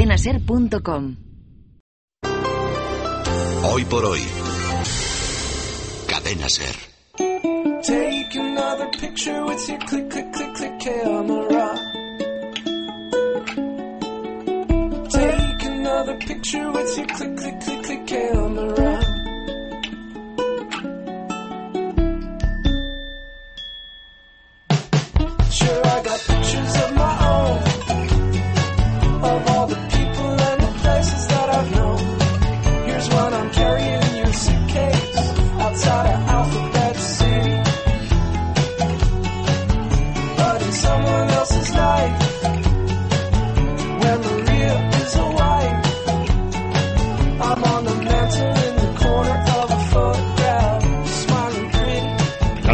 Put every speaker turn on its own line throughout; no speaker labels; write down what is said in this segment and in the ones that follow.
Cadenaser.com
Hoy por hoy. Cadena Ser.
Take another picture with your click, click, click, click camera. Take another picture with your click, click, click, click camera. Sure, I got pictures of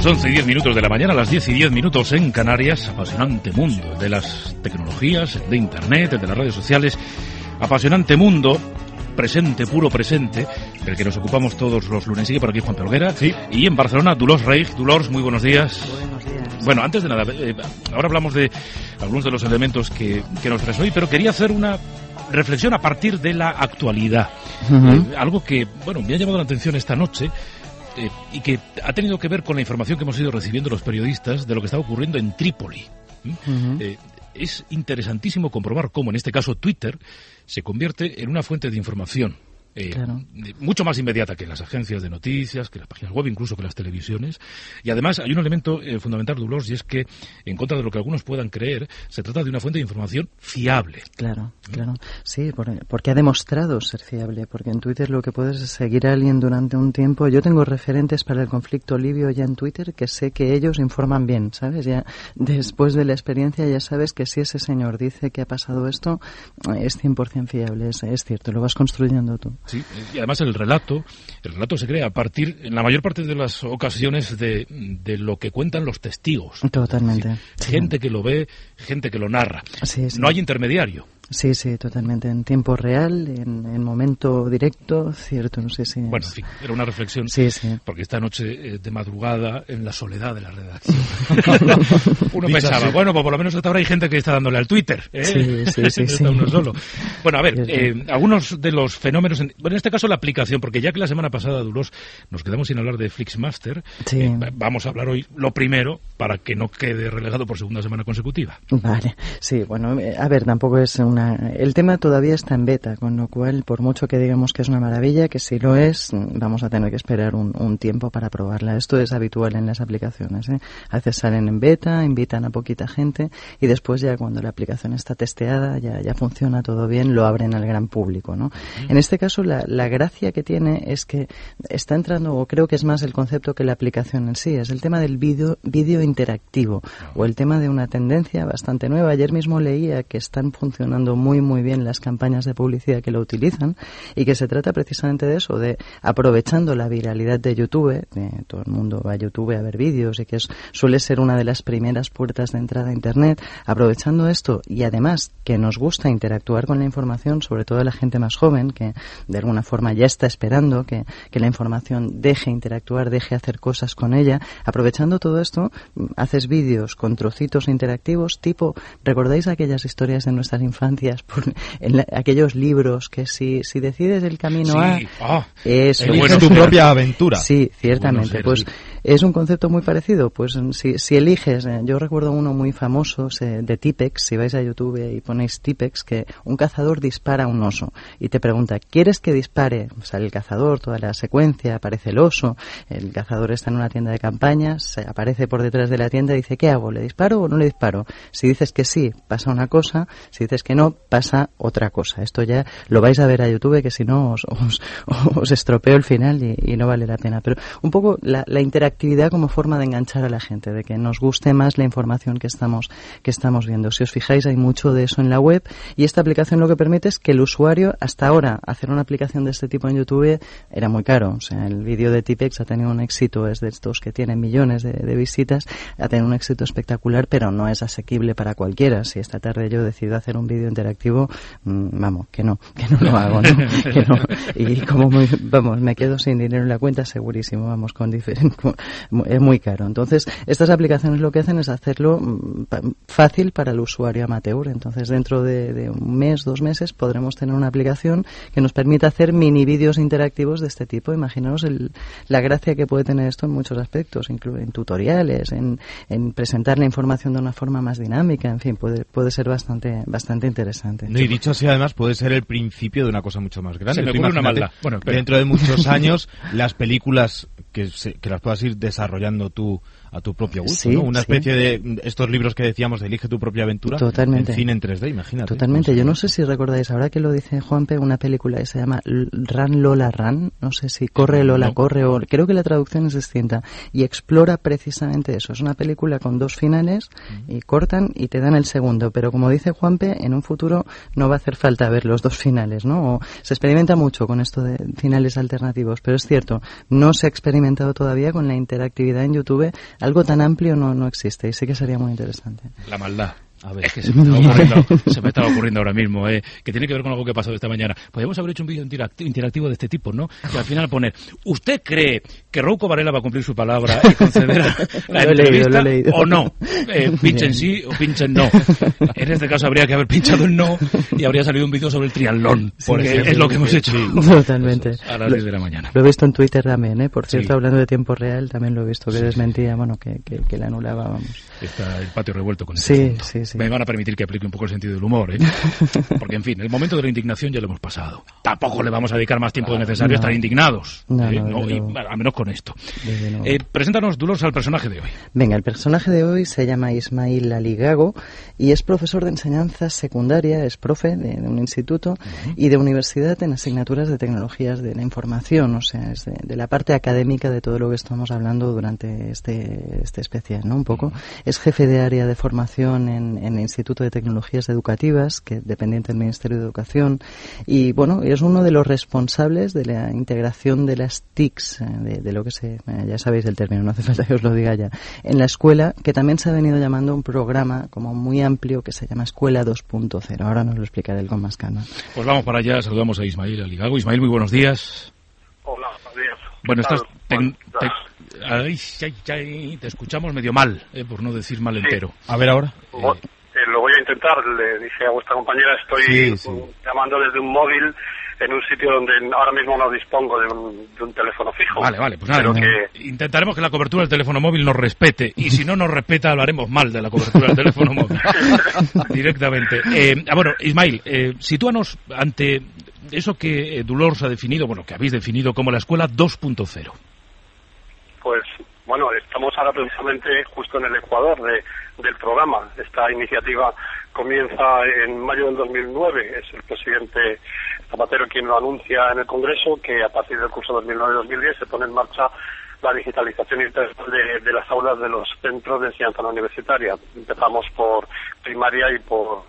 Las 11 y 10 minutos de la mañana, las 10 y 10 minutos en Canarias, apasionante mundo de las tecnologías, de Internet, de las redes sociales, apasionante mundo, presente, puro presente, del que nos ocupamos todos los lunes. Sigue por aquí Juan Pelguera. Y en Barcelona, Dolores Reich. Dolores, muy buenos días.
Buenos días.
Bueno, antes de nada, eh, ahora hablamos de algunos de los elementos que, que nos traes hoy, pero quería hacer una reflexión a partir de la actualidad. Eh, algo que, bueno, me ha llamado la atención esta noche eh, y que ha tenido que ver con la información que hemos ido recibiendo los periodistas de lo que está ocurriendo en Trípoli. ¿Mm? Eh, es interesantísimo comprobar cómo, en este caso, Twitter se convierte en una fuente de información. Eh,
Claro.
mucho más inmediata que las agencias de noticias, que las páginas web, incluso que las televisiones. Y además hay un elemento eh, fundamental, Dolores, y es que, en contra de lo que algunos puedan creer, se trata de una fuente de información fiable.
Claro, claro. Sí, por- porque ha demostrado ser fiable. Porque en Twitter lo que puedes es seguir a alguien durante un tiempo. Yo tengo referentes para el conflicto libio ya en Twitter que sé que ellos informan bien, ¿sabes? Ya después de la experiencia ya sabes que si ese señor dice que ha pasado esto, es 100% fiable. Es, es cierto, lo vas construyendo tú.
Sí, y además el relato, el relato se crea a partir, en la mayor parte de las ocasiones, de, de lo que cuentan los testigos.
Totalmente. Sí.
Gente que lo ve, gente que lo narra. No hay intermediario.
Sí, sí, totalmente. En tiempo real, en, en momento directo, cierto, no sé si.
Bueno, en fin, era una reflexión.
Sí, sí.
Porque esta noche eh, de madrugada, en la soledad de la redacción, uno pensaba, bueno, pues por lo menos hasta ahora hay gente que está dándole al Twitter. ¿eh?
Sí, sí, sí, sí.
está uno solo. Bueno, a ver, eh, algunos de los fenómenos, en, bueno, en este caso la aplicación, porque ya que la semana pasada, Duros, nos quedamos sin hablar de Flixmaster,
Sí.
eh, va- vamos a hablar hoy lo primero para que no quede relegado por segunda semana consecutiva.
Vale, sí, bueno, a ver, tampoco es una... El tema todavía está en beta, con lo cual, por mucho que digamos que es una maravilla, que si lo es, mm, vamos a tener que esperar un, un tiempo para probarla. Esto es habitual en las aplicaciones, ¿eh? A veces salen en beta, invitan a poquita gente y después ya cuando la aplicación está testeada, ya, ya funciona todo bien, lo abren al gran público, ¿no? En este caso, la, la gracia que tiene es que está entrando, o creo que es más el concepto que la aplicación en sí, es el tema del vídeo vídeo interactivo o el tema de una tendencia bastante nueva. Ayer mismo leía que están funcionando muy muy bien las campañas de publicidad que lo utilizan y que se trata precisamente de eso, de aprovechando la viralidad de YouTube, eh, todo el mundo va a YouTube a ver vídeos y que es, suele ser una de las primeras puertas de entrada a Internet, aprovechando esto y además que nos gusta interactuar con la información, sobre todo la gente más joven, que de alguna forma ya está esperando que, que la información deje interactuar, deje hacer cosas con ella. Aprovechando todo esto, haces vídeos con trocitos interactivos, tipo, ¿recordáis aquellas historias de nuestras infancias? Por, en la- aquellos libros que si, si decides el camino
Sí,
A,
ah,
Eliges
buenos
tu propia aventura.
Sí, ciertamente. Pues es un concepto muy parecido. Pues si, si eliges, eh, yo recuerdo uno muy famoso de Tipex, si vais a YouTube y ponéis Tipex, que un cazador dispara a un oso y te pregunta, ¿quieres que dispare? Sale el cazador, toda la secuencia, aparece el oso, el cazador está en una tienda de campañas, se aparece por detrás de la tienda y dice, ¿qué hago? ¿Le disparo o no le disparo? Si dices que sí, pasa una cosa, si dices que no, pasa otra cosa. Esto ya lo vais a ver a YouTube, que si no os, estropeo el final y, no vale la pena. Pero un poco la, interactividad como forma de enganchar a la gente, de que nos guste más la información que estamos, que estamos viendo. Si os fijáis, hay mucho de eso en la web y esta aplicación lo que permite es que el usuario, hasta ahora, hacer una aplicación de este tipo en YouTube era muy caro. O sea, el vídeo de Tipex ha tenido un éxito, es de estos que tienen millones de, visitas, ha tenido un éxito espectacular, pero no es asequible para cualquiera. Si esta tarde yo decido hacer un vídeo interactivo, mmm, vamos, que no, que no lo hago, ¿no? que no. Y como muy, vamos, me quedo sin dinero en la cuenta, segurísimo, vamos, con es muy caro. Entonces, estas aplicaciones lo que hacen es hacerlo fácil para el usuario amateur. Entonces, dentro de, de un mes, dos meses, podremos tener una aplicación que nos permita hacer mini vídeos interactivos de este tipo. Imaginaos el, la gracia que puede tener esto en muchos aspectos, en tutoriales, en, en, presentar la información de una forma más dinámica, en fin, puede, puede ser bastante, bastante interesante.
No, y dicho así, además, puede ser el principio de una cosa mucho más grande.
Se me ocurre una maldad. Bueno,
dentro de muchos años, las películas que, se, que las puedas ir desarrollando tú a tu propio gusto,
sí,
¿no? Una
sí.
especie de estos libros que decíamos de Elige tu propia aventura
Totalmente.
en cine en 3D, imagínate.
Totalmente. Yo no sé si recordáis, ahora que lo dice Juanpe, una película que se llama Run Lola Run, no sé si Corre Lola
No.
Corre, o creo que la traducción es distinta, y explora precisamente eso. Es una película con dos finales, y cortan y te dan el segundo, pero como dice Juanpe, en un futuro no va a hacer falta ver los dos finales, ¿no? O se experimenta mucho con esto de finales alternativos, pero es cierto, no se ha experimentado todavía con la interactividad en YouTube, algo tan amplio no, no existe, y sí que sería muy interesante.
La maldad. A ver, es que se me estaba ocurriendo, se me estaba ocurriendo ahora mismo, eh, que tiene que ver con algo que ha pasado esta mañana. Podríamos haber hecho un vídeo interacti- interactivo de este tipo, ¿no? Que al final poner, ¿usted cree que Rouco Varela va a cumplir su palabra y conceder la
Lo
entrevista
leído.
o no? Eh, pinchen sí o pinchen no. En este caso habría que haber pinchado el no y habría salido un vídeo sobre el triatlón, porque
ejemplo,
es lo que hemos
sí.
hecho
Totalmente.
a las
Lo-
10 de la mañana.
Lo he visto en Twitter también, ¿eh? Por cierto,
Sí.
hablando de tiempo real, también lo he visto, que
Sí,
desmentía, bueno, que, que, que la anulaba, vamos.
Está el patio revuelto con este
Sí, sí, sí.
Me van a permitir que aplique un poco el sentido del humor, ¿eh? Porque, en fin, el momento de la indignación ya lo hemos pasado. Tampoco le vamos a dedicar más tiempo del necesario a
No.
estar indignados.
No,
¿eh?
no,
Y, a menos con esto. Eh, preséntanos, Dolores, al personaje de hoy.
Venga, el personaje de hoy se llama Ismail Aligago y es profesor de enseñanza secundaria, es profe de, de un instituto y de universidad en asignaturas de tecnologías de la información, o sea, es de, de la parte académica de todo lo que estamos hablando durante este, este especial, ¿no? Un poco. Es jefe de área de formación en, en el Instituto de Tecnologías Educativas, que dependiente del Ministerio de Educación, y bueno, es uno de los responsables de la integración de las TICs, eh, de, de lo que se, eh, ya sabéis el término, no hace falta que os lo diga ya, en la escuela, que también se ha venido llamando un programa como muy amplio que se llama Escuela 2.0. Ahora nos lo explicaré él con más calma.
Pues vamos para allá, saludamos a Ismael Aligago. Ismael, muy buenos días.
Hola, buenos días.
Bueno,
¿Qué
estás... te- ay, ay, ay, te escuchamos medio mal, eh, por no decir mal entero.
A ver ahora.
eh, lo voy a intentar, le dije a vuestra compañera, estoy
Sí, sí.
mm, llamando desde un móvil en un sitio donde ahora mismo no dispongo de un, de un teléfono fijo.
Vale, vale, pues nada,
Pero
no.
que,
intentaremos que la cobertura del teléfono móvil nos respete y si no nos respeta hablaremos mal de la cobertura del teléfono móvil directamente. Eh, ah, bueno, Ismail, eh, sitúanos ante eso que eh, Dolores ha definido, bueno, que habéis definido como la escuela 2.0.
bueno, estamos ahora precisamente justo en el ecuador de, del programa. Esta iniciativa comienza en mayo del 2009. Es el presidente Zapatero quien lo anuncia en el Congreso que a partir del curso 2009-2010 se pone en marcha la digitalización integral de, de las aulas de los centros de enseñanza universitaria. Empezamos por primaria y por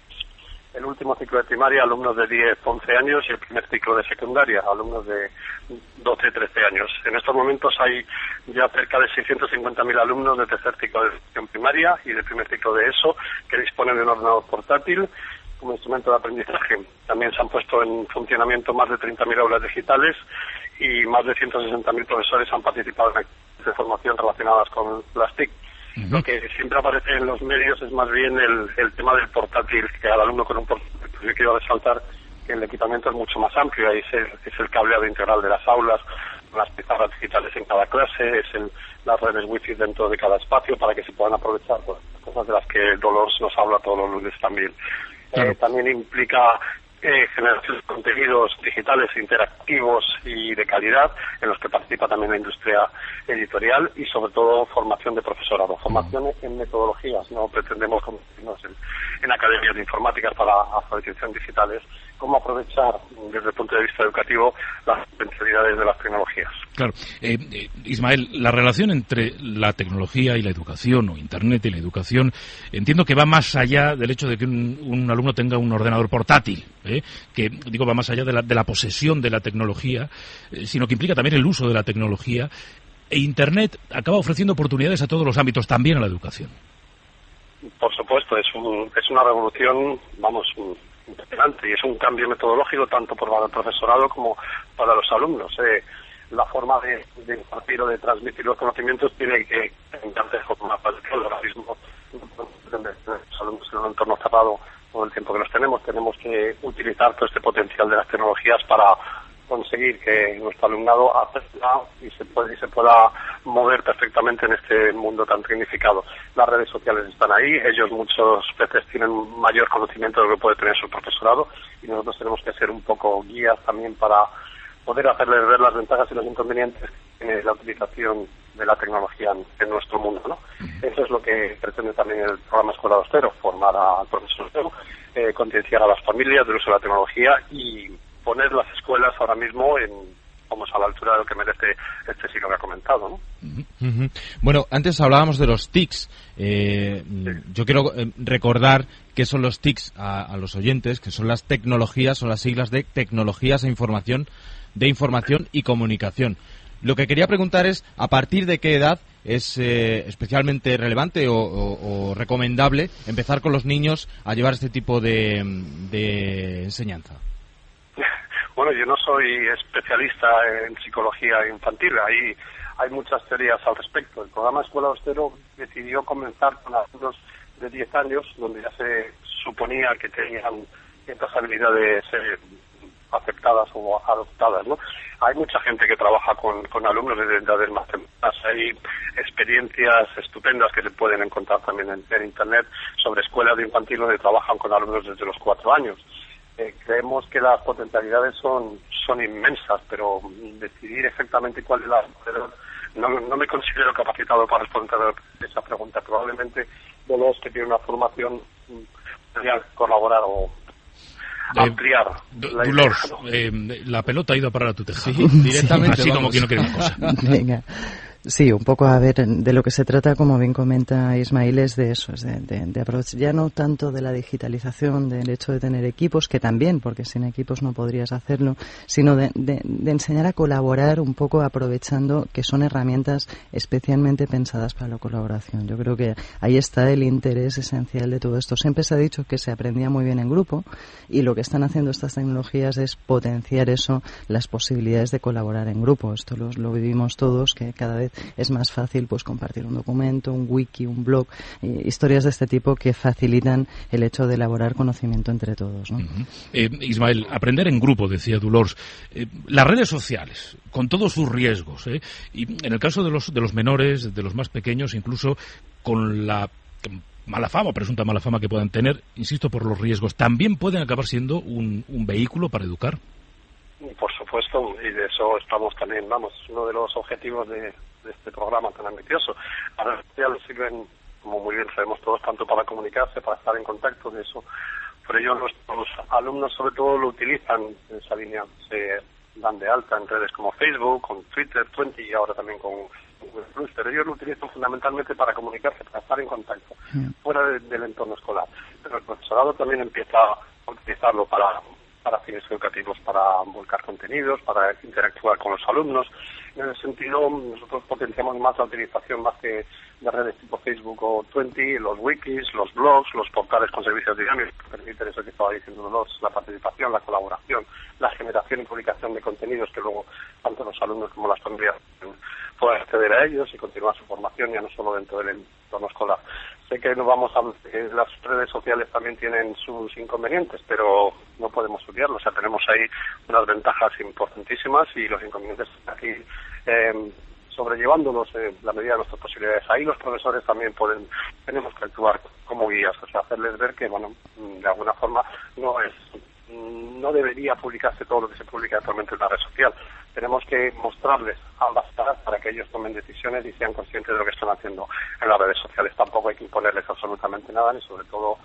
el último ciclo de primaria, alumnos de 10, 11 años, y el primer ciclo de secundaria, alumnos de 12, 13 años. En estos momentos hay ya cerca de 650.000 alumnos de tercer ciclo de educación primaria y de primer ciclo de ESO que disponen de un ordenador portátil como instrumento de aprendizaje. También se han puesto en funcionamiento más de 30.000 aulas digitales y más de 160.000 profesores han participado en de formación relacionadas con las TIC. Lo que siempre aparece en los medios es más bien el, el tema del portátil, que al alumno con un portátil. Pues yo quiero resaltar que el equipamiento es mucho más amplio, ahí es el, es el cableado integral de las aulas, las pizarras digitales en cada clase, es el, las redes wifi dentro de cada espacio para que se puedan aprovechar pues, cosas de las que Dolores nos habla todos los lunes también.
Claro.
Eh, también implica eh, generación de contenidos digitales interactivos y de calidad, en los que participa también la industria editorial y sobre todo formación de profesorado, formación en metodologías, no pretendemos convertirnos en, en academias de informática para alfabetización digitales, cómo aprovechar desde el punto de vista educativo las potencialidades de las tecnologías.
Claro. Eh, eh, Ismael, la relación entre la tecnología y la educación, o Internet y la educación, entiendo que va más allá del hecho de que un, un alumno tenga un ordenador portátil, ¿eh? que digo va más allá de la, de la posesión de la tecnología, eh, sino que implica también el uso de la tecnología. E Internet acaba ofreciendo oportunidades a todos los ámbitos, también a la educación.
Por supuesto, es, un, es una revolución, vamos, impresionante y es un cambio metodológico tanto para el profesorado como para los alumnos. Eh, la forma de, de, impartir o de transmitir los conocimientos tiene que cambiarse de forma radical. Ahora mismo los alumnos en un entorno cerrado todo el tiempo que los tenemos, tenemos que utilizar todo este potencial de las tecnologías para conseguir que nuestro alumnado aprenda y se, puede, y se pueda mover perfectamente en este mundo tan significado. Las redes sociales están ahí, ellos muchas veces tienen mayor conocimiento de lo que puede tener su profesorado y nosotros tenemos que ser un poco guías también para poder hacerles ver las ventajas y los inconvenientes tiene la utilización de la tecnología en, en nuestro mundo. ¿no? Eso es lo que pretende también el programa Escuela Austero, formar al profesor eh, concienciar a las familias del uso de la tecnología y poner las escuelas ahora mismo en vamos a la altura de lo que merece este siglo que ha comentado. ¿no?
Uh -huh. Bueno, antes hablábamos de los TICs. Eh, sí. Yo quiero eh, recordar qué son los TICs a, a, los oyentes, que son las tecnologías, son las siglas de tecnologías e información, de información y comunicación. Lo que quería preguntar es, ¿a partir de qué edad es eh, especialmente relevante o, o, o, recomendable empezar con los niños a llevar este tipo de, de enseñanza?
Bueno, yo no soy especialista en psicología infantil, ahí hay muchas teorías al respecto. El programa Escuela Austero decidió comenzar con alumnos de 10 años, donde ya se suponía que tenían ciertas habilidades eh, aceptadas o adoptadas, ¿no? Hay mucha gente que trabaja con, con alumnos desde edades más tempranas. Hay experiencias estupendas que se pueden encontrar también en, en Internet sobre escuelas de infantil donde trabajan con alumnos desde los cuatro años eh, creemos que las potencialidades son, son inmensas, pero decidir exactamente cuál es la... No, no me considero capacitado para responder esa pregunta. Probablemente de los que tienen una formación podrían colaborar o
eh, ampliar. La, eh, la pelota ha ido a parar a tu tejado.
Sí, directamente.
Así vamos. como que no quiere una cosa.
Venga. Sí, un poco a ver, de lo que se trata, como bien comenta Ismail, es de eso, es de, de, de aprovechar ya no tanto de la digitalización, del hecho de tener equipos, que también, porque sin equipos no podrías hacerlo, sino de, de, enseñar a colaborar un poco aprovechando que son herramientas especialmente pensadas para la colaboración. Yo creo que ahí está el interés esencial de todo esto. Siempre se ha dicho que se aprendía muy bien en grupo y lo que están haciendo estas tecnologías es potenciar eso, las posibilidades de colaborar en grupo. Esto lo, lo vivimos todos, que cada vez es más fácil pues compartir un documento, un wiki, un blog, eh, historias de este tipo que facilitan el hecho de elaborar conocimiento entre todos. ¿no?
Uh -huh. eh, Ismael, aprender en grupo, decía Dolores. Eh, las redes sociales, con todos sus riesgos, ¿eh? y en el caso de los, de los menores, de los más pequeños, incluso con la mala fama, presunta mala fama que puedan tener, insisto, por los riesgos, también pueden acabar siendo un, un vehículo para educar.
Por supuesto, y de eso estamos también, vamos, uno de los objetivos de, de este programa tan ambicioso. Las redes sociales sirven, como muy bien sabemos todos, tanto para comunicarse, para estar en contacto de eso. Por ello, nuestros alumnos sobre todo lo utilizan en esa línea. Se dan de alta en redes como Facebook, con Twitter, Twenty y ahora también con Google Plus, pero ellos lo utilizan fundamentalmente para comunicarse, para estar en contacto, fuera de, del entorno escolar. Pero el profesorado también empieza a utilizarlo para para fines educativos, para volcar contenidos, para interactuar con los alumnos. En ese sentido, nosotros potenciamos más la utilización más que de redes tipo Facebook o Twenty, los wikis, los blogs, los portales con servicios dinámicos que permiten eso que estaba diciendo los, la participación, la colaboración, la generación y publicación de contenidos que luego tanto los alumnos como las familias puedan acceder a ellos y continuar su formación ya no solo dentro del entorno escolar. Sé que no vamos a eh, las redes sociales también tienen sus inconvenientes, pero no podemos olvidarlo. O sea, tenemos ahí unas ventajas importantísimas y los inconvenientes aquí eh, sobrellevándolos en la medida de nuestras posibilidades. Ahí los profesores también pueden, tenemos que actuar como guías, o sea, hacerles ver que, bueno, de alguna forma no es no no debería publicarse todo lo que se publica actualmente en la red social. Tenemos que mostrarles ambas caras para que ellos tomen decisiones y sean conscientes de lo que están haciendo en las redes sociales. Tampoco hay que imponerles absolutamente nada, ni sobre todo,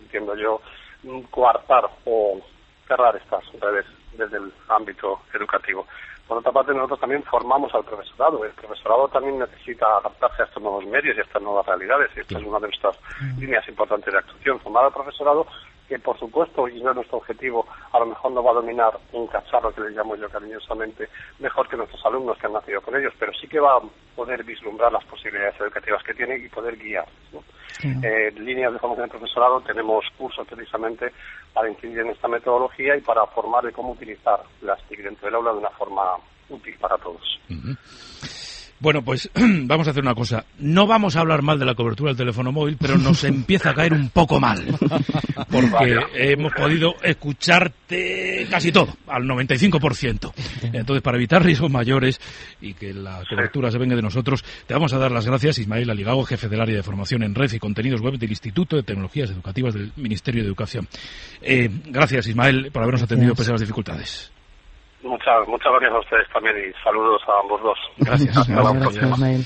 entiendo yo, mm, coartar o cerrar estas redes desde el ámbito educativo. Por otra parte, nosotros también formamos al profesorado. El profesorado también necesita adaptarse a estos nuevos medios y a estas nuevas realidades. Y esta es una de nuestras líneas importantes de actuación. Formar al profesorado que, por supuesto, y no es nuestro objetivo, a lo mejor no va a dominar un cacharro que le llamo yo cariñosamente mejor que nuestros alumnos que han nacido con ellos, pero sí que va a poder vislumbrar las posibilidades educativas que tiene y poder guiar. ¿no? Eh, en líneas de formación del profesorado tenemos cursos precisamente para incidir en esta metodología y para formar de cómo utilizar las TIC dentro del aula de una forma útil para todos.
Bueno, pues vamos a hacer una cosa. No vamos a hablar mal de la cobertura del teléfono móvil, pero nos empieza a caer un poco mal. Porque
Vaya.
hemos podido escucharte casi todo, al 95%. Entonces, para evitar riesgos mayores y que la cobertura se venga de nosotros, te vamos a dar las gracias, Ismael Aligago, jefe del área de formación en red y contenidos web del Instituto de Tecnologías Educativas del Ministerio de Educación. Eh, gracias, Ismael, por habernos atendido pese a las dificultades.
Muchas, muchas gracias a ustedes también y saludos a ambos dos.
Gracias.
Hasta la
Gracias,
próxima.
Ismael.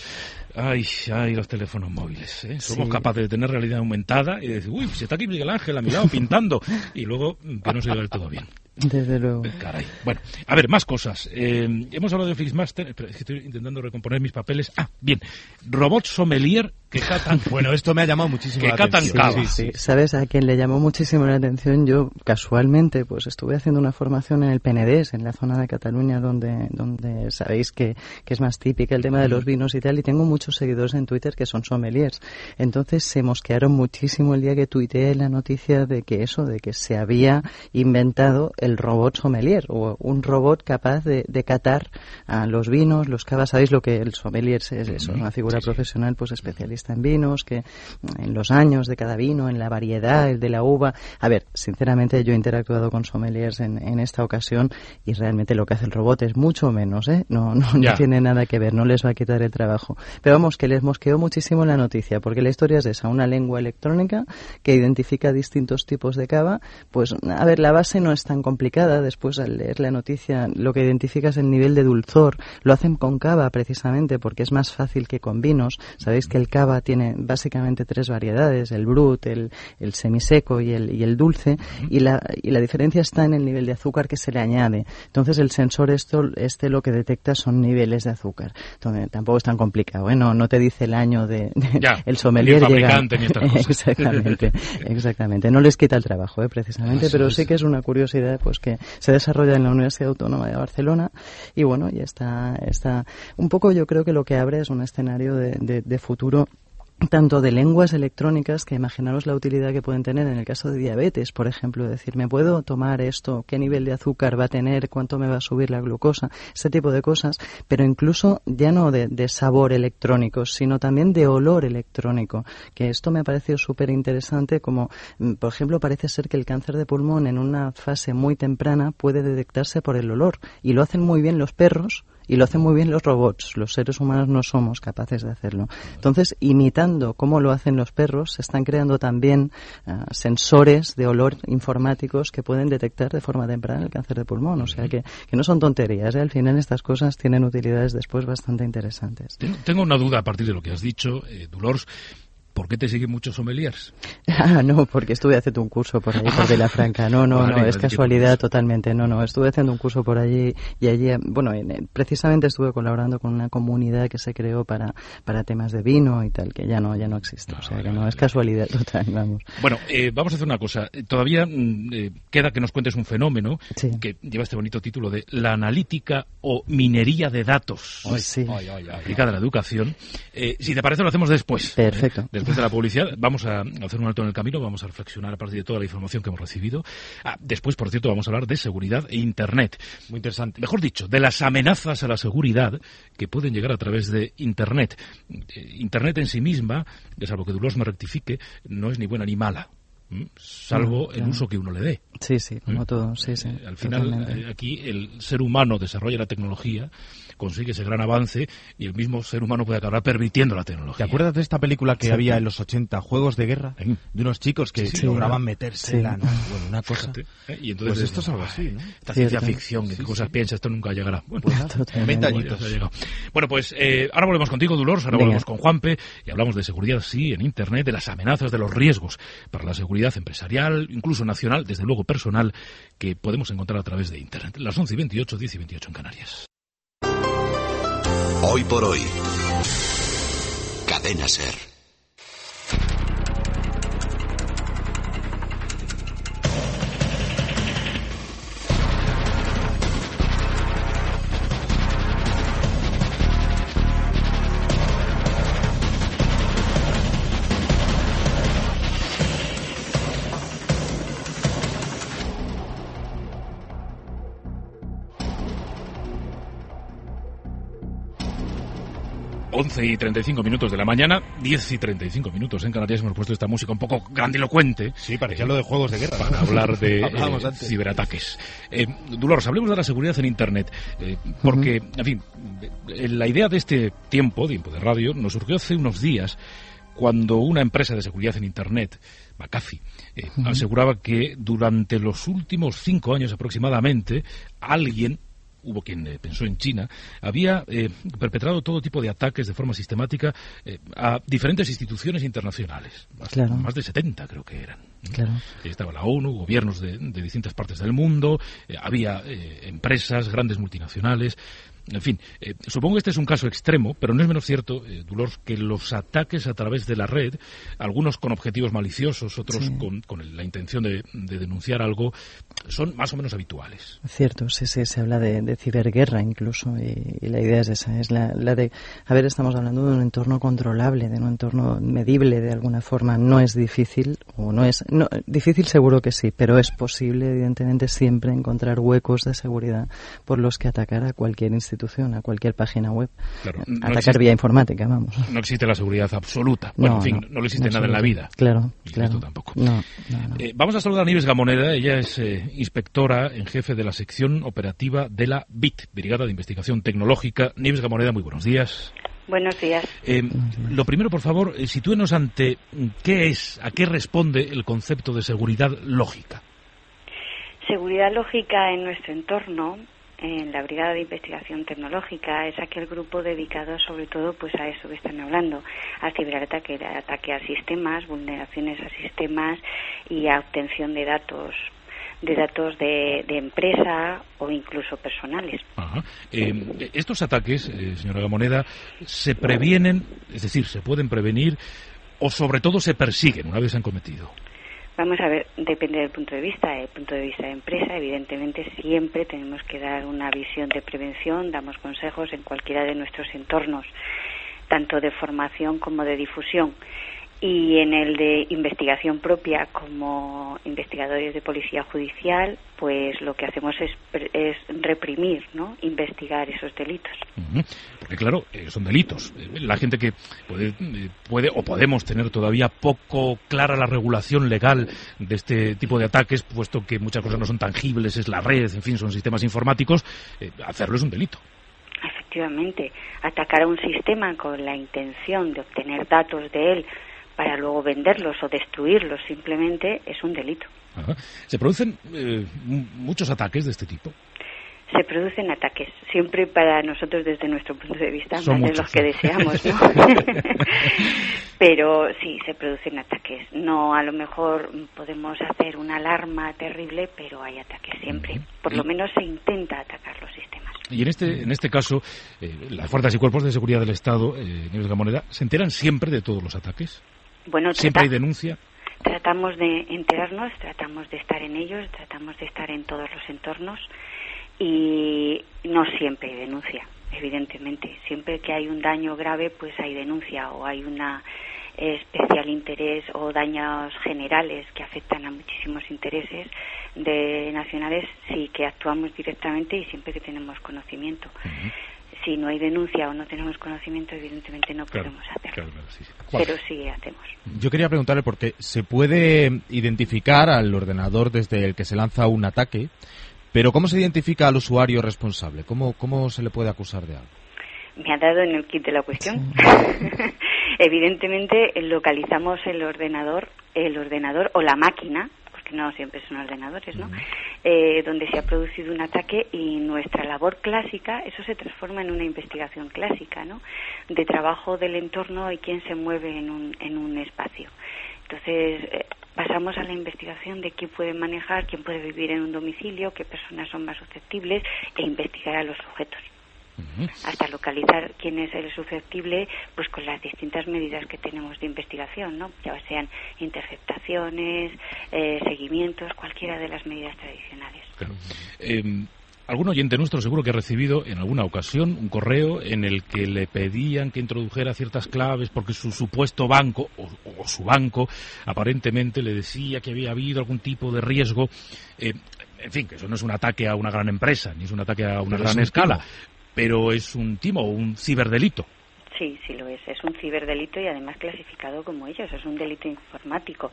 Ay, ay, los teléfonos móviles. ¿eh? Somos
Sí.
capaces de tener realidad aumentada y decir, uy, si está aquí Miguel Ángel a mi lado pintando. Y luego que no se ve del todo bien.
Desde luego.
Caray. Bueno, a ver, más cosas. Eh, hemos hablado de Flixmaster. Espera, es que estoy intentando recomponer mis papeles. Ah, bien. Robot sommelier que catan.
Bueno, esto me ha llamado muchísimo
Que
la
catan
atención.
cava.
Sí, ¿Sabes? A quien le llamó muchísimo la atención, yo casualmente, pues estuve haciendo una formación en el Penedés, en la zona de Cataluña, donde, donde sabéis que, que es más típica el tema de los vinos y tal, y tengo muchos seguidores en Twitter que son sommeliers. Entonces se mosquearon muchísimo el día que tuiteé la noticia de que eso, de que se había inventado el robot sommelier, o un robot capaz de, de catar a los vinos, los cavas. Sabéis lo que el sommelier es, eso, una figura profesional, pues especialista en vinos, que en los años de cada vino, en la variedad, el de la uva. A ver, sinceramente yo he interactuado con sommeliers en, en esta ocasión y realmente lo que hace el robot es mucho menos, ¿eh? No, no, no tiene nada que ver, no les va a quitar el trabajo. Pero vamos, que les mosqueó muchísimo la noticia, porque la historia es esa, una lengua electrónica que identifica distintos tipos de cava. Pues, a ver, la base no es tan complicada. Después, al leer la noticia, lo que identifica es el nivel de dulzor. Lo hacen con cava, precisamente, porque es más fácil que con vinos. Sabéis que el cava tiene básicamente tres variedades, el brut, el, el semiseco y el, y el dulce, y la, y la diferencia está en el nivel de azúcar que se le añade. Entonces, el sensor esto, este lo que detecta son niveles de azúcar. Entonces, tampoco es tan complicado, ¿eh? No, no te dice el año de, de-
Ya,
el sommelier
ni el
llega-
fabricante, ni estas cosas.
exactamente, exactamente. No les quita el trabajo, ¿eh? precisamente, pero
es.
sí que es una curiosidad, pues que se desarrolla en la Universidad Autónoma de Barcelona. Y bueno, y está, está un poco, yo creo que lo que abre es un escenario de, de- de futuro tanto de lenguas electrónicas, que imaginaros la utilidad que pueden tener en el caso de diabetes, por ejemplo, decir, ¿me puedo tomar esto? ¿Qué nivel de azúcar va a tener? ¿Cuánto me va a subir la glucosa? Ese tipo de cosas, pero incluso ya no de, de sabor electrónico, sino también de olor electrónico, que esto me ha parecido súper interesante, como, mm, por ejemplo, parece ser que el cáncer de pulmón en una fase muy temprana puede detectarse por el olor, y lo hacen muy bien los perros, y lo hacen muy bien los robots. Los seres humanos no somos capaces de hacerlo. Entonces, imitando cómo lo hacen los perros, se están creando también ah, sensores de olor informáticos que pueden detectar de forma temprana el cáncer de pulmón. O sea que, no son tonterías. ¿eh? Al final estas cosas tienen utilidades después bastante interesantes.
Tengo una duda a partir de lo que has dicho, eh, Dolores. ¿Por qué te siguen muchos sommeliers?
Ah, no, porque estuve haciendo un curso por allí, por Vilafranca. No, no,
Vale,
no, es casualidad totalmente. No, no, estuve haciendo un curso por allí y allí, bueno, en- en- precisamente estuve colaborando con una comunidad que se creó para, para temas de vino y tal, que ya no, ya no existe. O sea, que no es casualidad total, vamos.
Bueno, eh, vamos a hacer una cosa. Eh, Todavía mm, eh, queda que nos cuentes un fenómeno
Sí.
que lleva este bonito título de la analítica o minería de datos
Sí.
aplicada a la educación. Eh, si te parece, lo hacemos después.
Perfecto.
Eh, Después de la publicidad, vamos a hacer un alto en el camino, vamos a reflexionar a partir de toda la información que hemos recibido. Ah, después, por cierto, vamos a hablar de seguridad e Internet.
Muy interesante.
Mejor dicho, de las amenazas a la seguridad que pueden llegar a través de Internet. Eh, Internet en sí misma, salvo que Dulos me rectifique, no es ni buena ni mala. ¿M? salvo
Mm,
el
claro.
uso que uno le dé.
Sí, sí, como
¿Mm?
todo, sí, sí.
Eh, Al final,
totalmente.
eh, aquí el ser humano desarrolla la tecnología, consigue ese gran avance y el mismo ser humano puede acabar permitiendo la tecnología.
¿Te acuerdas de esta película que
Sí.
había en los 80, Juegos de Guerra?
Sí.
De unos chicos que lograban
claro.
meterse
Sí.
en la nave. Bueno, una cosa.
Fíjate, ¿eh? Y entonces
Pues esto es algo
"Ay,
así, ¿no?
Esta
Cierto.
ciencia ficción, ¿en qué cosas piensa? Esto nunca llegará. Bueno,
Pues nada,
Totalmente.
20
Bueno,
añitos.
Bueno, pues eh, ahora volvemos contigo, Dolores, ahora
Venga.
volvemos con Juanpe y hablamos de seguridad, sí, en Internet, de las amenazas, de los riesgos para la seguridad empresarial, incluso nacional, desde luego personal, que podemos encontrar a través de Internet. Las 11 y 28, 10 y 28 en Canarias.
Hoy por hoy. Cadena Ser.
Once y 35 minutos de la mañana, 10 y 35 minutos en Canarias hemos puesto esta música un poco grandilocuente.
Sí, parecía lo de Juegos de Guerra.
para hablar de eh, ciberataques. Eh, Dolores, hablemos de la seguridad en Internet, eh, porque, en fin, eh, la idea de este tiempo, tiempo de radio, nos surgió hace unos días cuando una empresa de seguridad en Internet, McAfee, eh, aseguraba que durante los últimos cinco años aproximadamente, alguien hubo quien eh, pensó en China, había eh, perpetrado todo tipo de ataques de forma sistemática eh, a diferentes instituciones internacionales. Más,
Claro.
más de 70 creo que eran.
Claro.
Estaba la ONU, gobiernos de, de distintas partes del mundo, eh, había eh, empresas, grandes multinacionales. En fin, eh, supongo que este es un caso extremo, pero no es menos cierto, eh, Dolores, que los ataques a través de la red, algunos con objetivos maliciosos, otros
Sí.
con, con la intención de, de denunciar algo, son más o menos habituales.
Cierto, sí, sí, se habla de, de ciberguerra incluso y, y la idea es esa, es la, la de, a ver, estamos hablando de un entorno controlable, de un entorno medible de alguna forma, no es difícil, o no es, no, difícil seguro que sí, pero es posible evidentemente siempre encontrar huecos de seguridad por los que atacar a cualquier institución, a cualquier página web,
Claro, no
atacar
existe-
vía informática, vamos.
No existe la seguridad absoluta. Bueno, en fin, no, le existe nada en la vida.
Claro,
Y
claro.
esto tampoco.
No, no, no.
Eh, vamos a saludar a Nieves Gamoneda. Ella es eh, inspectora en jefe de la sección operativa de la BIT, Brigada de Investigación Tecnológica. Nieves Gamoneda, muy buenos días.
Buenos días.
Eh, lo primero, por favor, sitúenos ante qué es, a qué responde el concepto de seguridad lógica.
Seguridad lógica en nuestro entorno, en la Brigada de Investigación Tecnológica, es aquel grupo dedicado sobre todo pues a eso que están hablando, al ciberataque, ataque a sistemas, vulneraciones a sistemas y a obtención de datos de datos de, de empresa o incluso personales.
Ajá. Eh, estos ataques, eh, señora Gamoneda, se previenen, es decir, se pueden prevenir o sobre todo se persiguen una vez se han cometido.
Vamos a ver, depende del punto de vista. El punto de vista de empresa, evidentemente, siempre tenemos que dar una visión de prevención, damos consejos en cualquiera de nuestros entornos, tanto de formación como de difusión. Y en el de investigación propia, como investigadores de policía judicial, pues lo que hacemos es, es reprimir, ¿no? Investigar esos delitos.
Porque claro, eh, son delitos. Eh, La gente que puede, eh, puede o podemos tener todavía poco clara la regulación legal de este tipo de ataques, puesto que muchas cosas no son tangibles, es la red, en fin, son sistemas informáticos, eh, hacerlo es un delito.
Efectivamente, atacar a un sistema con la intención de obtener datos de él para luego venderlos o destruirlos simplemente es un delito.
Ajá. Se producen eh, mu- muchos ataques de este tipo.
Se producen ataques, siempre para nosotros desde nuestro punto de vista,
Son
más de los que deseamos, ¿no? Pero sí, se producen ataques. No, a lo mejor podemos hacer una alarma terrible, pero hay ataques siempre. Por lo menos se intenta atacar los sistemas.
Y en este, en este caso, eh, las fuerzas y cuerpos de seguridad del Estado, eh, Nieves Gamoneda, ¿se enteran siempre de todos los ataques?
Bueno,
¿Siempre hay denuncia?
Tratamos de enterarnos, tratamos de estar en ellos, tratamos de estar en todos los entornos y no siempre hay denuncia, evidentemente. Siempre que hay un daño grave, pues hay denuncia o hay una especial interés o daños generales que afectan a muchísimos intereses de nacionales, sí que actuamos directamente y siempre que tenemos conocimiento. Si no hay denuncia o no tenemos conocimiento, evidentemente no
Claro,
podemos hacerlo.
claro, claro, sí, sí. Juan.
Pero sí hacemos.
Yo quería preguntarle porque se puede identificar al ordenador desde el que se lanza un ataque, pero ¿cómo se identifica al usuario responsable? ¿Cómo, cómo se le puede acusar de algo?
Me ha dado en el kit de la cuestión. Evidentemente eh, localizamos el ordenador, el ordenador o la máquina, porque no siempre son ordenadores, ¿no? Eh, donde se ha producido un ataque y nuestra labor clásica, eso se transforma en una investigación clásica, ¿no? De trabajo del entorno y quién se mueve en un, en un espacio. Entonces, eh, pasamos a la investigación de quién puede manejar, quién puede vivir en un domicilio, qué personas son más susceptibles e investigar a los sujetos hasta localizar quién es el susceptible, pues con las distintas medidas que tenemos de investigación, ¿no? Ya sean interceptaciones, eh, seguimientos, cualquiera de las medidas tradicionales.
Claro. Eh, algún oyente nuestro seguro que ha recibido en alguna ocasión un correo en el que le pedían que introdujera ciertas claves porque su supuesto banco o, o su banco aparentemente le decía que había habido algún tipo de riesgo. Eh, en fin, que eso no es un ataque a una gran empresa, ni es un ataque a una
Pero
gran escala. Pero es un timo, un ciberdelito.
Sí, sí lo es. Es un ciberdelito y además clasificado como ellos. Es un delito informático.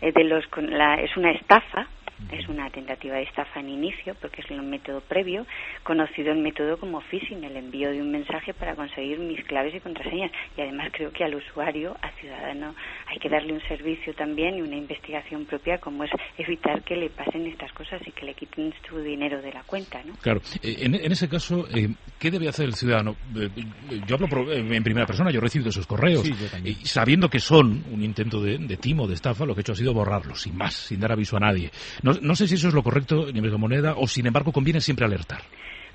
De los, la, es una estafa, es una tentativa de estafa en inicio, porque es un método previo, conocido el método como phishing, el envío de un mensaje para conseguir mis claves y contraseñas. Y además creo que al usuario, al ciudadano, hay que darle un servicio también y una investigación propia, como es evitar que le pasen estas cosas y que le quiten su dinero de la cuenta, ¿no?
Claro, eh, en, en ese caso, eh, ¿qué debe hacer el ciudadano? Eh, Yo hablo en primera persona, yo he recibido esos correos.
Sí, yo también.
Y sabiendo que son un intento de, de timo, de estafa, lo que he hecho ha sido borrarlos, sin más, sin dar aviso a nadie. No, no sé si eso es lo correcto, ni de moneda, o sin embargo conviene siempre alertar.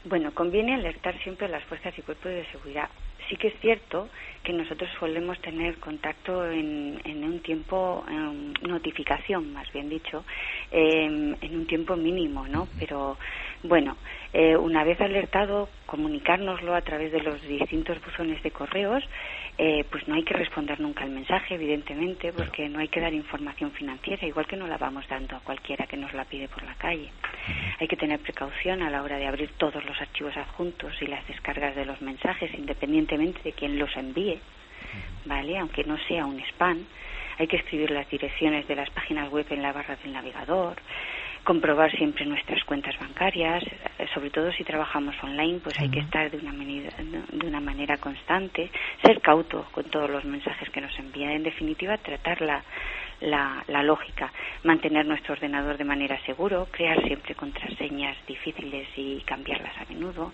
Bueno, conviene alertar siempre a las fuerzas y cuerpos de seguridad. Sí que es cierto que nosotros solemos tener contacto en, en un tiempo, em, notificación más bien dicho, em, en un tiempo mínimo, ¿no? Pero bueno, eh, una vez alertado, comunicárnoslo a través de los distintos buzones de correos, eh, pues no hay que responder nunca al mensaje, evidentemente, porque no hay que dar información financiera, igual que no la vamos dando a cualquiera que nos la pide por la calle. Hay que tener precaución a la hora de abrir todos los archivos adjuntos y las descargas de los mensajes, independientemente de quién los envíe, ¿vale? Aunque no sea un spam. Hay que escribir las direcciones de las páginas web en la barra del navegador, comprobar siempre nuestras cuentas bancarias, eh, sobre todo si trabajamos online, pues hay que estar de una, manera, de una manera constante, ser cauto con todos los mensajes que nos envían, en definitiva tratar la, la, la lógica, mantener nuestro ordenador de manera seguro, crear siempre contraseñas difíciles y cambiarlas a menudo,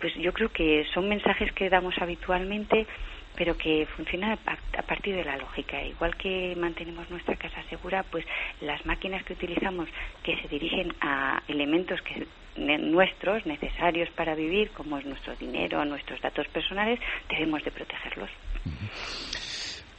pues yo creo que son mensajes que damos habitualmente pero que funciona a partir de la lógica. Igual que mantenemos nuestra casa segura, pues las máquinas que utilizamos que se dirigen a elementos que nuestros, necesarios para vivir, como es nuestro dinero, nuestros datos personales, debemos de protegerlos.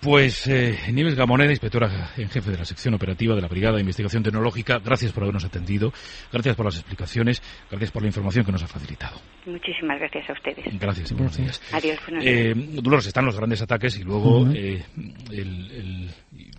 Pues eh, Nieves Gamoneda, inspectora en jefe de la sección operativa de la Brigada de Investigación Tecnológica, gracias por habernos atendido, gracias por las explicaciones, gracias por la información que nos ha facilitado.
Muchísimas gracias a ustedes.
Gracias y buenos días.
Adiós, buenos
Eh. Dolores, están los grandes ataques y luego eh, el, el,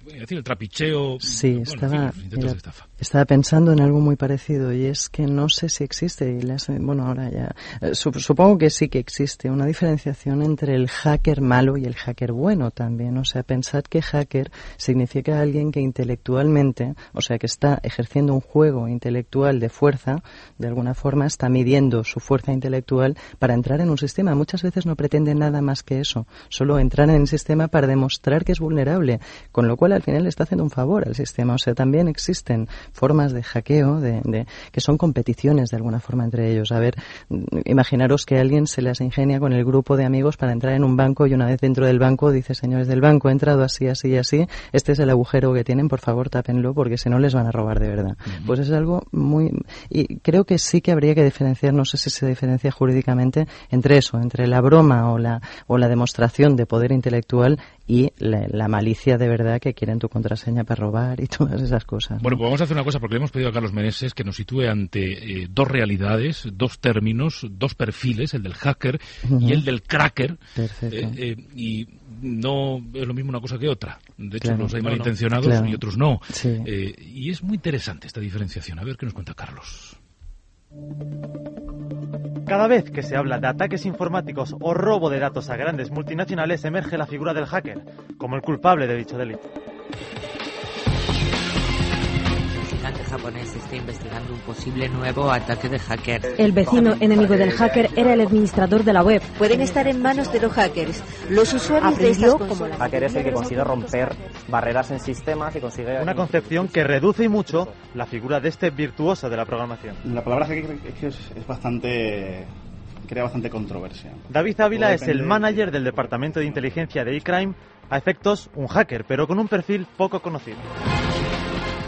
voy a decir, el trapicheo.
Sí,
bueno, en fin,
estaba, mira, estaba pensando en algo muy parecido y es que no sé si existe, y las- bueno, ahora ya, eh, sup- supongo que sí que existe una diferenciación entre el hacker malo y el hacker bueno también. O sea, pensad que hacker significa alguien que intelectualmente, o sea, que está ejerciendo un juego intelectual de fuerza, de alguna forma está midiendo su fuerza intelectual para entrar en un sistema. Muchas veces no pretende nada más que eso, solo entrar en el sistema para demostrar que es vulnerable, con lo cual al final le está haciendo un favor al sistema. O sea, también existen formas de hackeo de, de- que son competiciones de alguna forma entre ellos. A ver, imaginaros que alguien se las ingenia con el grupo de amigos para entrar en un banco y una vez dentro del banco dice, señores del banco, he entrado así, así y así, este es el agujero que tienen, por favor tápenlo porque si no les van a robar de verdad. Pues es algo muy... Y creo que sí que habría que diferenciar, no sé si se diferencia jurídicamente, entre eso, entre la broma o la, o la demostración de poder intelectual y la, la malicia de verdad que quieren tu contraseña para robar y todas esas cosas.
Bueno, pues vamos a hacer una cosa porque le hemos pedido a Carlos Meneses que nos sitúe ante eh, dos realidades, dos términos, dos perfiles, el del hacker y el del cracker.
Perfecto.
Eh, eh, y no es lo mismo una cosa que otra. De hecho,
Claro.
los hay malintencionados
Claro.
y otros no.
Sí.
Eh, y es muy interesante esta diferenciación. A ver qué nos cuenta Carlos.
Cada vez que se habla de ataques informáticos o robo de datos a grandes multinacionales emerge la figura del hacker, como el culpable de dicho delito.
Gigante japonés está investigando un posible nuevo ataque de hackers.
El vecino enemigo del hacker era el administrador de la web.
Pueden estar en manos de los hackers. Los usuarios de estas consolas...
hacker es el que consigue romper barreras en sistemas y consigue...
Una concepción que reduce y mucho la figura de este virtuoso de la programación.
La palabra hacker es que es, es bastante crea bastante controversia.
David Ávila es el manager del departamento de inteligencia de eCrime, a efectos un hacker, pero con un perfil poco conocido.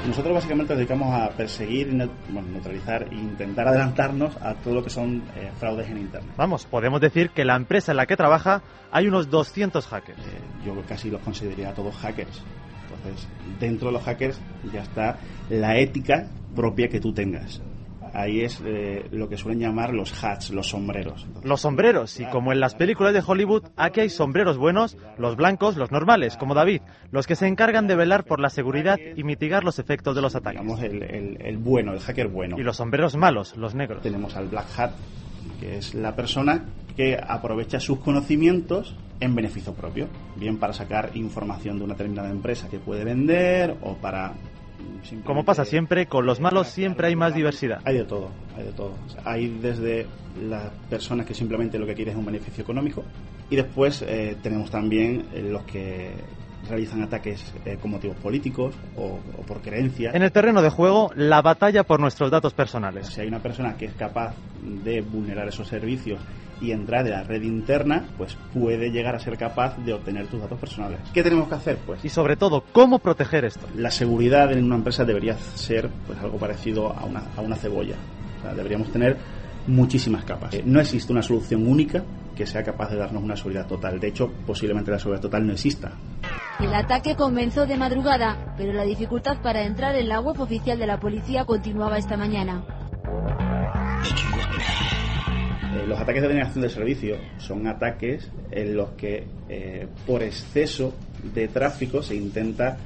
Nosotros básicamente nos dedicamos a perseguir, bueno, neutralizar e intentar adelantarnos a todo lo que son eh, fraudes en Internet.
Vamos, podemos decir que la empresa en la que trabaja hay unos 200 hackers.
Eh, yo casi los consideraría a todos hackers. Entonces, dentro de los hackers ya está la ética propia que tú tengas ahí es eh, lo que suelen llamar los hats, los sombreros.
Los sombreros, y como en las películas de Hollywood, aquí hay sombreros buenos, los blancos, los normales, como David, los que se encargan de velar por la seguridad y mitigar los efectos de los ataques.
Digamos el, el, el bueno, el hacker bueno.
Y los sombreros malos, los negros.
Tenemos al black hat, que es la persona que aprovecha sus conocimientos en beneficio propio, bien para sacar información de una determinada empresa que puede vender o para
como pasa siempre, con los malos siempre hay más diversidad.
Hay de todo, hay de todo. O sea, hay desde las personas que simplemente lo que quieren es un beneficio económico y después eh, tenemos también eh, los que realizan ataques eh, con motivos políticos o, o, por creencias.
En el terreno de juego, la batalla por nuestros datos personales.
Si hay una persona que es capaz de vulnerar esos servicios y entrar de la red interna, pues puede llegar a ser capaz de obtener tus datos personales. ¿Qué tenemos que hacer? Pues
y sobre todo, ¿cómo proteger esto?
La seguridad en una empresa debería ser pues algo parecido a una, a una cebolla. O sea, deberíamos tener muchísimas capas. Eh, no existe una solución única que sea capaz de darnos una seguridad total. De hecho, posiblemente la seguridad total no exista.
El ataque comenzó de madrugada, pero la dificultad para entrar en la web oficial de la policía continuaba esta mañana.
Eh, los ataques de denegación de servicio son ataques en los que eh, por exceso de tráfico se intenta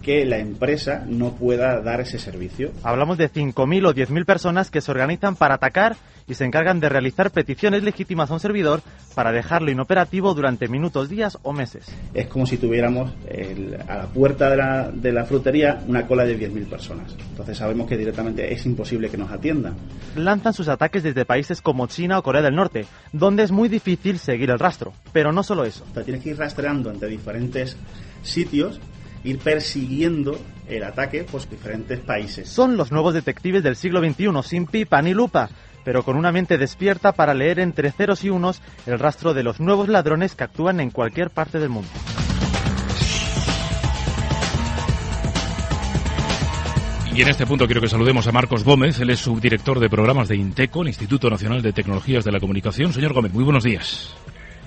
que la empresa no pueda dar ese servicio.
Hablamos de 5.000 o 10.000 personas que se organizan para atacar y se encargan de realizar peticiones legítimas a un servidor para dejarlo inoperativo durante minutos, días o meses.
Es como si tuviéramos el, a la puerta de la, de la frutería una cola de 10.000 personas. Entonces sabemos que directamente es imposible que nos atiendan.
Lanzan sus ataques desde países como China o Corea del Norte, donde es muy difícil seguir el rastro. Pero no solo eso.
O sea, tienes que ir rastreando entre diferentes sitios ir persiguiendo el ataque por diferentes países.
Son los nuevos detectives del siglo XXI, sin pipa ni lupa, pero con una mente despierta para leer entre ceros y unos el rastro de los nuevos ladrones que actúan en cualquier parte del mundo.
Y en este punto quiero que saludemos a Marcos Gómez, él es subdirector de programas de INTECO, el Instituto Nacional de Tecnologías de la Comunicación. Señor Gómez, muy buenos días.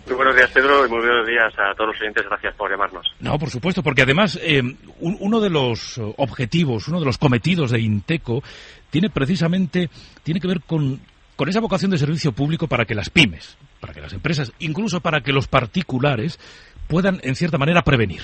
Muy buenos días, Pedro, y muy buenos días a todos los oyentes. Gracias por llamarnos.
No, por supuesto, porque además eh, un, uno de los objetivos, uno de los cometidos de Inteco tiene precisamente tiene que ver con, con esa vocación de servicio público para que las pymes, para que las empresas, incluso para que los particulares puedan, en cierta manera, prevenir.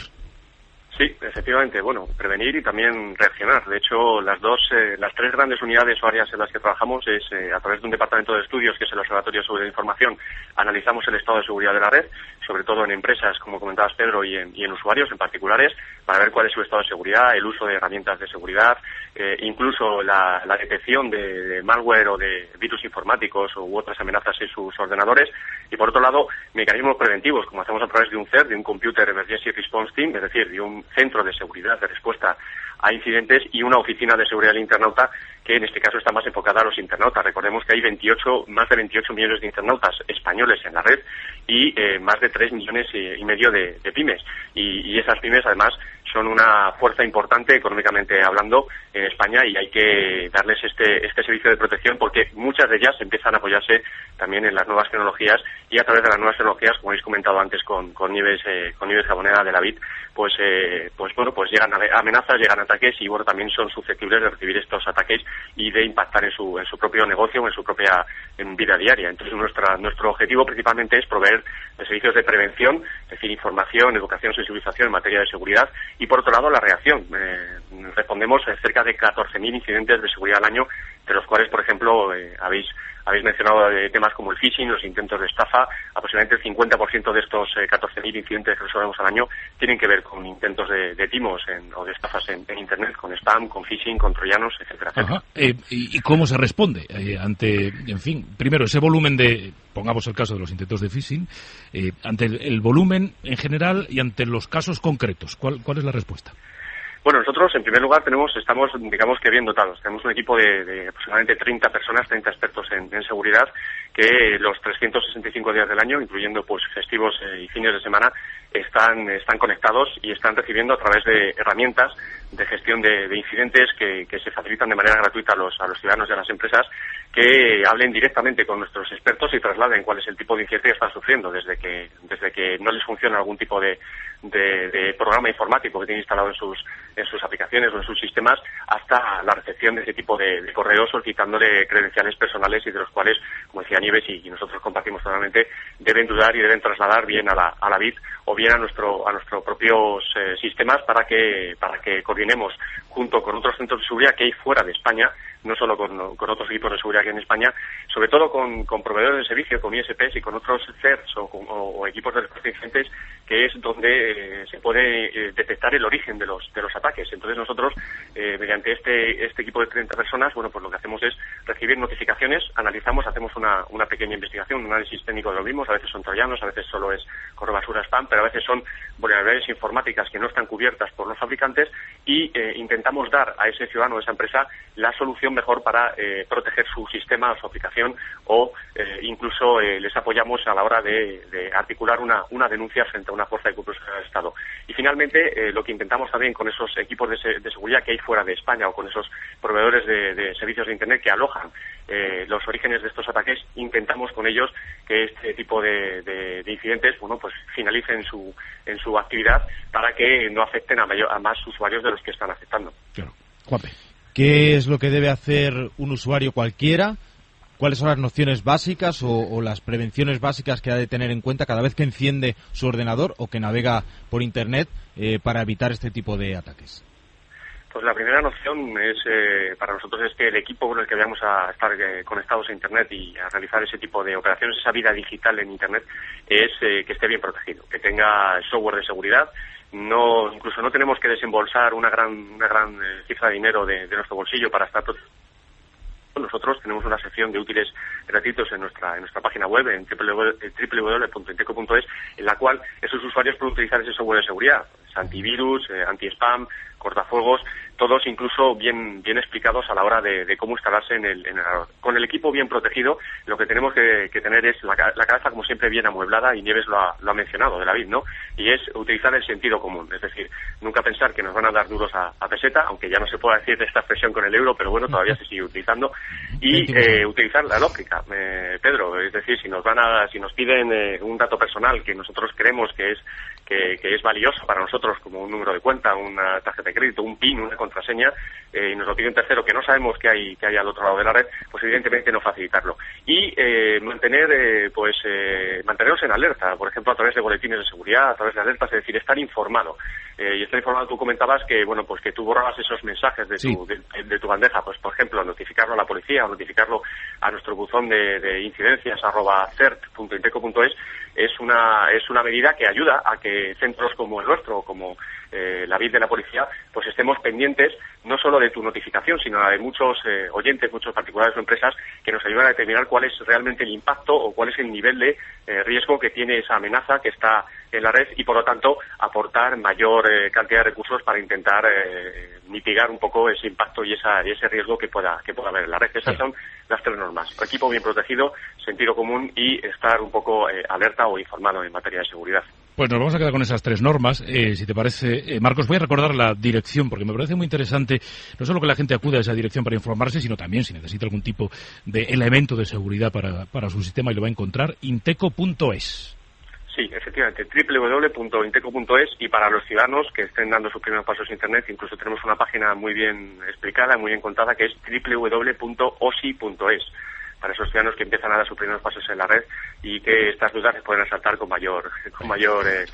Sí, efectivamente. Bueno, prevenir y también reaccionar. De hecho, las dos, eh, las tres grandes unidades o áreas en las que trabajamos es eh, a través de un departamento de estudios que es el Observatorio sobre la Información. Analizamos el estado de seguridad de la red, sobre todo en empresas, como comentabas Pedro, y en, y en usuarios en particulares, para ver cuál es su estado de seguridad, el uso de herramientas de seguridad, eh, incluso la, la detección de, malware o de virus informáticos u otras amenazas en sus ordenadores. Y por otro lado, mecanismos preventivos, como hacemos a través de un CER, de un Computer Emergency Response Team, es decir, de un centro de seguridad de respuesta a incidentes y una oficina de seguridad del internauta que en este caso está más enfocada a los internautas. Recordemos que hay 28, más de 28 millones de internautas españoles en la red y eh, más de 3 millones y, y medio de, de pymes. Y, y, esas pymes, además, son una fuerza importante económicamente hablando en España y hay que darles este, este servicio de protección porque muchas de ellas empiezan a apoyarse también en las nuevas tecnologías y a través de las nuevas tecnologías, como habéis comentado antes con, con Nieves, eh, con Nieves Jabonera de la BIT, pues, eh, pues bueno, pues llegan amenazas, llegan ataques y bueno, también son susceptibles de recibir estos ataques y de impactar en su, en su propio negocio o en su propia en vida diaria. Entonces nuestra, nuestro objetivo principalmente es proveer servicios de prevención, es decir, información, educación, sensibilización en materia de seguridad y por otro lado la reacción. Eh, respondemos a cerca de 14.000 incidentes de seguridad al año, de los cuales, por ejemplo, eh, habéis habéis mencionado eh, temas como el phishing, los intentos de estafa. Aproximadamente el 50% de estos eh, 14.000 incidentes que resolvemos al año tienen que ver con intentos de, de timos en- o de estafas en, Internet, con spam, con phishing, con troyanos, etcétera, etcétera.
Eh, y, cómo se responde eh, ante, en fin, primero ese volumen de, pongamos el caso de los intentos de phishing, ante el, volumen en general y ante los casos concretos? ¿Cuál, cuál es la respuesta?
Bueno, nosotros en primer lugar tenemos, estamos, digamos que bien dotados. Tenemos un equipo de, de aproximadamente 30 personas, 30 expertos en, seguridad, que los 365 días del año, incluyendo pues festivos eh, y fines de semana, están, están conectados y están recibiendo a través de herramientas de gestión de, de incidentes que, se facilitan de manera gratuita a los, a los ciudadanos y a las empresas que hablen directamente con nuestros expertos y trasladen cuál es el tipo de incidente que están sufriendo desde que, desde que no les funciona algún tipo de, de, programa informático que tienen instalado en sus, en sus aplicaciones o en sus sistemas hasta la recepción de ese tipo de, de correos solicitándole credenciales personales y de los cuales, como decía Nieves y, y nosotros compartimos totalmente, deben dudar y deben trasladar bien a la, a la BID o bien a nuestro a nuestros propios eh, sistemas para que para que coordinemos junto con otros centros de seguridad que hay fuera de España no solo con, con otros equipos de seguridad que en España, sobre todo con, con proveedores de servicio, con ISPs y con otros CERTs o, o- o equipos de respuesta que es donde eh, se puede eh, detectar el origen de los de los ataques. Entonces nosotros, eh, mediante este este equipo de 30 personas, bueno, pues lo que hacemos es recibir notificaciones, analizamos, hacemos una, una pequeña investigación, un análisis técnico de lo mismo, a veces son troyanos, a veces solo es correo basura spam, pero a veces son vulnerabilidades informáticas que no están cubiertas por los fabricantes y eh, intentamos dar a ese ciudadano o esa empresa la solución mejor para proteger su sistema o su aplicación o incluso les apoyamos a la hora de, de articular una, una denuncia frente a una fuerza de control del Estado. Y finalmente, eh, lo que intentamos también con esos equipos de, se- de seguridad que hay fuera de España o con esos proveedores de, servicios de Internet que alojan eh, los orígenes de estos ataques, intentamos con ellos que este tipo de, de- de incidentes, bueno, pues finalicen su, en su actividad para que no afecten a, mayor- a más usuarios de los que están afectando.
Juanpe.
¿Qué es lo que debe hacer un usuario cualquiera? ¿Cuáles son las nociones básicas o, o las prevenciones básicas que ha de tener en cuenta cada vez que enciende su ordenador o que navega por Internet eh, para evitar este tipo de ataques?
Pues la primera noción es eh, para nosotros es que el equipo con el que vamos a estar eh, conectados a Internet y a realizar ese tipo de operaciones, esa vida digital en Internet, es eh, que esté bien protegido, que tenga software de seguridad. No, incluso no tenemos que desembolsar una gran, una gran eh, cifra de dinero de, nuestro bolsillo para estar. Nosotros tenemos una sección de útiles gratuitos en nuestra, en nuestra página web, en www.inteco.es, en la cual esos usuarios pueden utilizar ese software de seguridad, antivirus, eh, anti-spam, cortafuegos, todos incluso bien, bien explicados a la hora de, de cómo instalarse en el, en el. Con el equipo bien protegido, lo que tenemos que, que tener es la, la cabeza, como siempre, bien amueblada, y Nieves lo ha, lo ha mencionado, de la BID, ¿no? Y es utilizar el sentido común, es decir, nunca pensar que nos van a dar duros a, a peseta, aunque ya no se pueda decir de esta expresión con el euro, pero bueno, todavía se sigue utilizando, y eh, utilizar la lógica, eh, Pedro, es decir, si nos van a, si nos piden eh, un dato personal que nosotros creemos que es que, que es valioso para nosotros como un número de cuenta, una tarjeta de crédito, un PIN, una contraseña, eh, y nos lo pide un tercero que no sabemos que hay, que hay al otro lado de la red, pues evidentemente no facilitarlo. Y eh, mantener, eh, pues, eh, mantenernos en alerta, por ejemplo, a través de boletines de seguridad, a través de alertas, es decir, estar informado. Eh, y estar informado, tú comentabas que, bueno, pues que tú borrabas esos mensajes de tu, de, de tu bandeja, pues, por ejemplo, notificarlo a la policía o notificarlo a nuestro buzón de, de incidencias arroba cert.inteco.es es una, es una medida que ayuda a que centros como el nuestro, como eh, la BID de la policía, pues estemos pendientes no solo de tu notificación, sino de muchos eh, oyentes, muchos particulares o empresas que nos ayudan a determinar cuál es realmente el impacto o cuál es el nivel de eh, riesgo que tiene esa amenaza que está en la red y, por lo tanto, aportar mayor eh, cantidad de recursos para intentar eh, mitigar un poco ese impacto y, esa, y ese riesgo que pueda, que pueda haber en la red. Esas son las tres normas. Equipo bien protegido, sentido común y estar un poco eh, alerta o informado en materia de seguridad.
Pues nos vamos a quedar con esas tres normas. Eh, si te parece, eh, Marcos, voy a recordar la dirección, porque me parece muy interesante no solo que la gente acuda a esa dirección para informarse, sino también si necesita algún tipo de elemento de seguridad para, para su sistema y lo va a encontrar, inteco.es.
Sí, efectivamente, www.inteco.es y para los ciudadanos que estén dando sus primeros pasos en Internet, incluso tenemos una página muy bien explicada, muy bien contada, que es www.osi.es para esos ciudadanos que empiezan a dar sus primeros pasos en la red y que estas dudas se pueden asaltar con mayor, con mayor eh,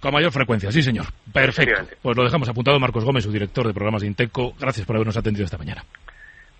Con mayor frecuencia, sí, señor. Perfecto. Pues lo dejamos apuntado. Marcos Gómez, su director de programas de Inteco. Gracias por habernos atendido esta mañana.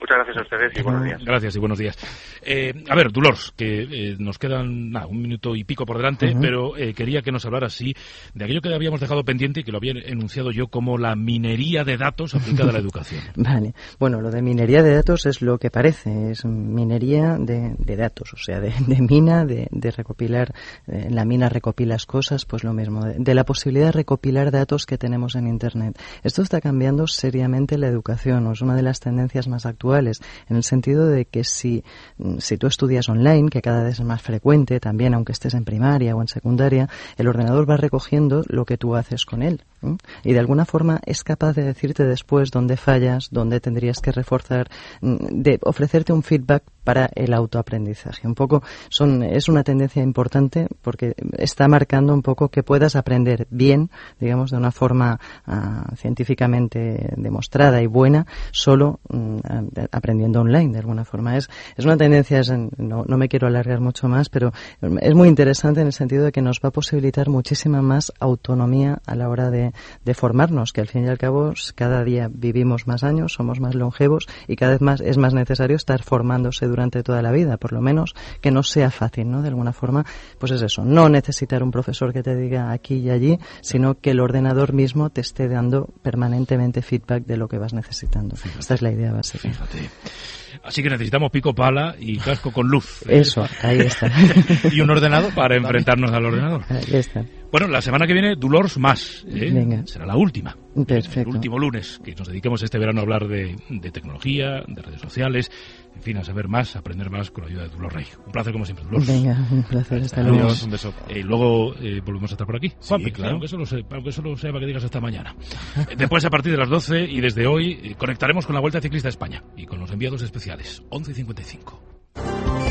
Muchas gracias a ustedes y buenos días.
Gracias y buenos días. Eh, a ver, Dolores, que eh, nos quedan nada, un minuto y pico por delante, pero eh, quería que nos hablara sí de aquello que habíamos dejado pendiente y que lo había enunciado yo como la minería de datos aplicada a la educación.
Vale. Bueno, lo de minería de datos es lo que parece, es minería de, de datos, o sea, de, de mina, de, de recopilar, eh, en la mina recopilas cosas, pues lo mismo, de, de la posibilidad de recopilar datos que tenemos en Internet. Esto está cambiando seriamente la educación, o es una de las tendencias más actuales, en el sentido de que si, mm, si tú estudias online, que cada vez es más frecuente, también aunque estés en primaria o en secundaria, el ordenador va recogiendo lo que tú haces con él. Y de alguna forma es capaz de decirte después dónde fallas, dónde tendrías que reforzar, mm, de ofrecerte un feedback para el autoaprendizaje. Un poco son, es una tendencia importante porque está marcando un poco que puedas aprender bien, digamos, de una forma ah, científicamente demostrada y buena, solo mm, aprendiendo online, de alguna forma. Es, es una tendencia, es no, no me quiero alargar mucho más, pero es muy interesante en el sentido de que nos va a posibilitar muchísima más autonomía a la hora de, de formarnos, que al fin y al cabo cada día vivimos más años, somos más longevos y cada vez más es más necesario estar formándose durante toda la vida, por lo menos que no sea fácil, ¿no? De alguna forma, pues es eso, no necesitar un profesor que te diga aquí y allí, sino que el ordenador mismo te esté dando permanentemente feedback de lo que vas necesitando. Esta es la idea básica.
Así que necesitamos pico pala y casco con luz.
Eso, ahí está.
y un ordenador para enfrentarnos al ordenador.
Ahí está.
Bueno, la semana que viene, Dolores más. ¿eh?
Venga.
Será la última.
Perfecto.
El último lunes, que nos dediquemos este verano a hablar de, de tecnología, de redes sociales, en fin, a saber más, a aprender más con la ayuda de Dolores Rey. Un placer como siempre, Dolores.
Venga, un placer, hasta luego.
Adiós, un beso. Eh, luego eh, volvemos a estar por aquí. Juanpi,
claro.
aunque solo, sea, aunque solo sea para que digas hasta mañana. Después, a partir de las 12 y desde hoy, eh, conectaremos con la Vuelta Ciclista a España y con los enviados especiales. 11 y 55.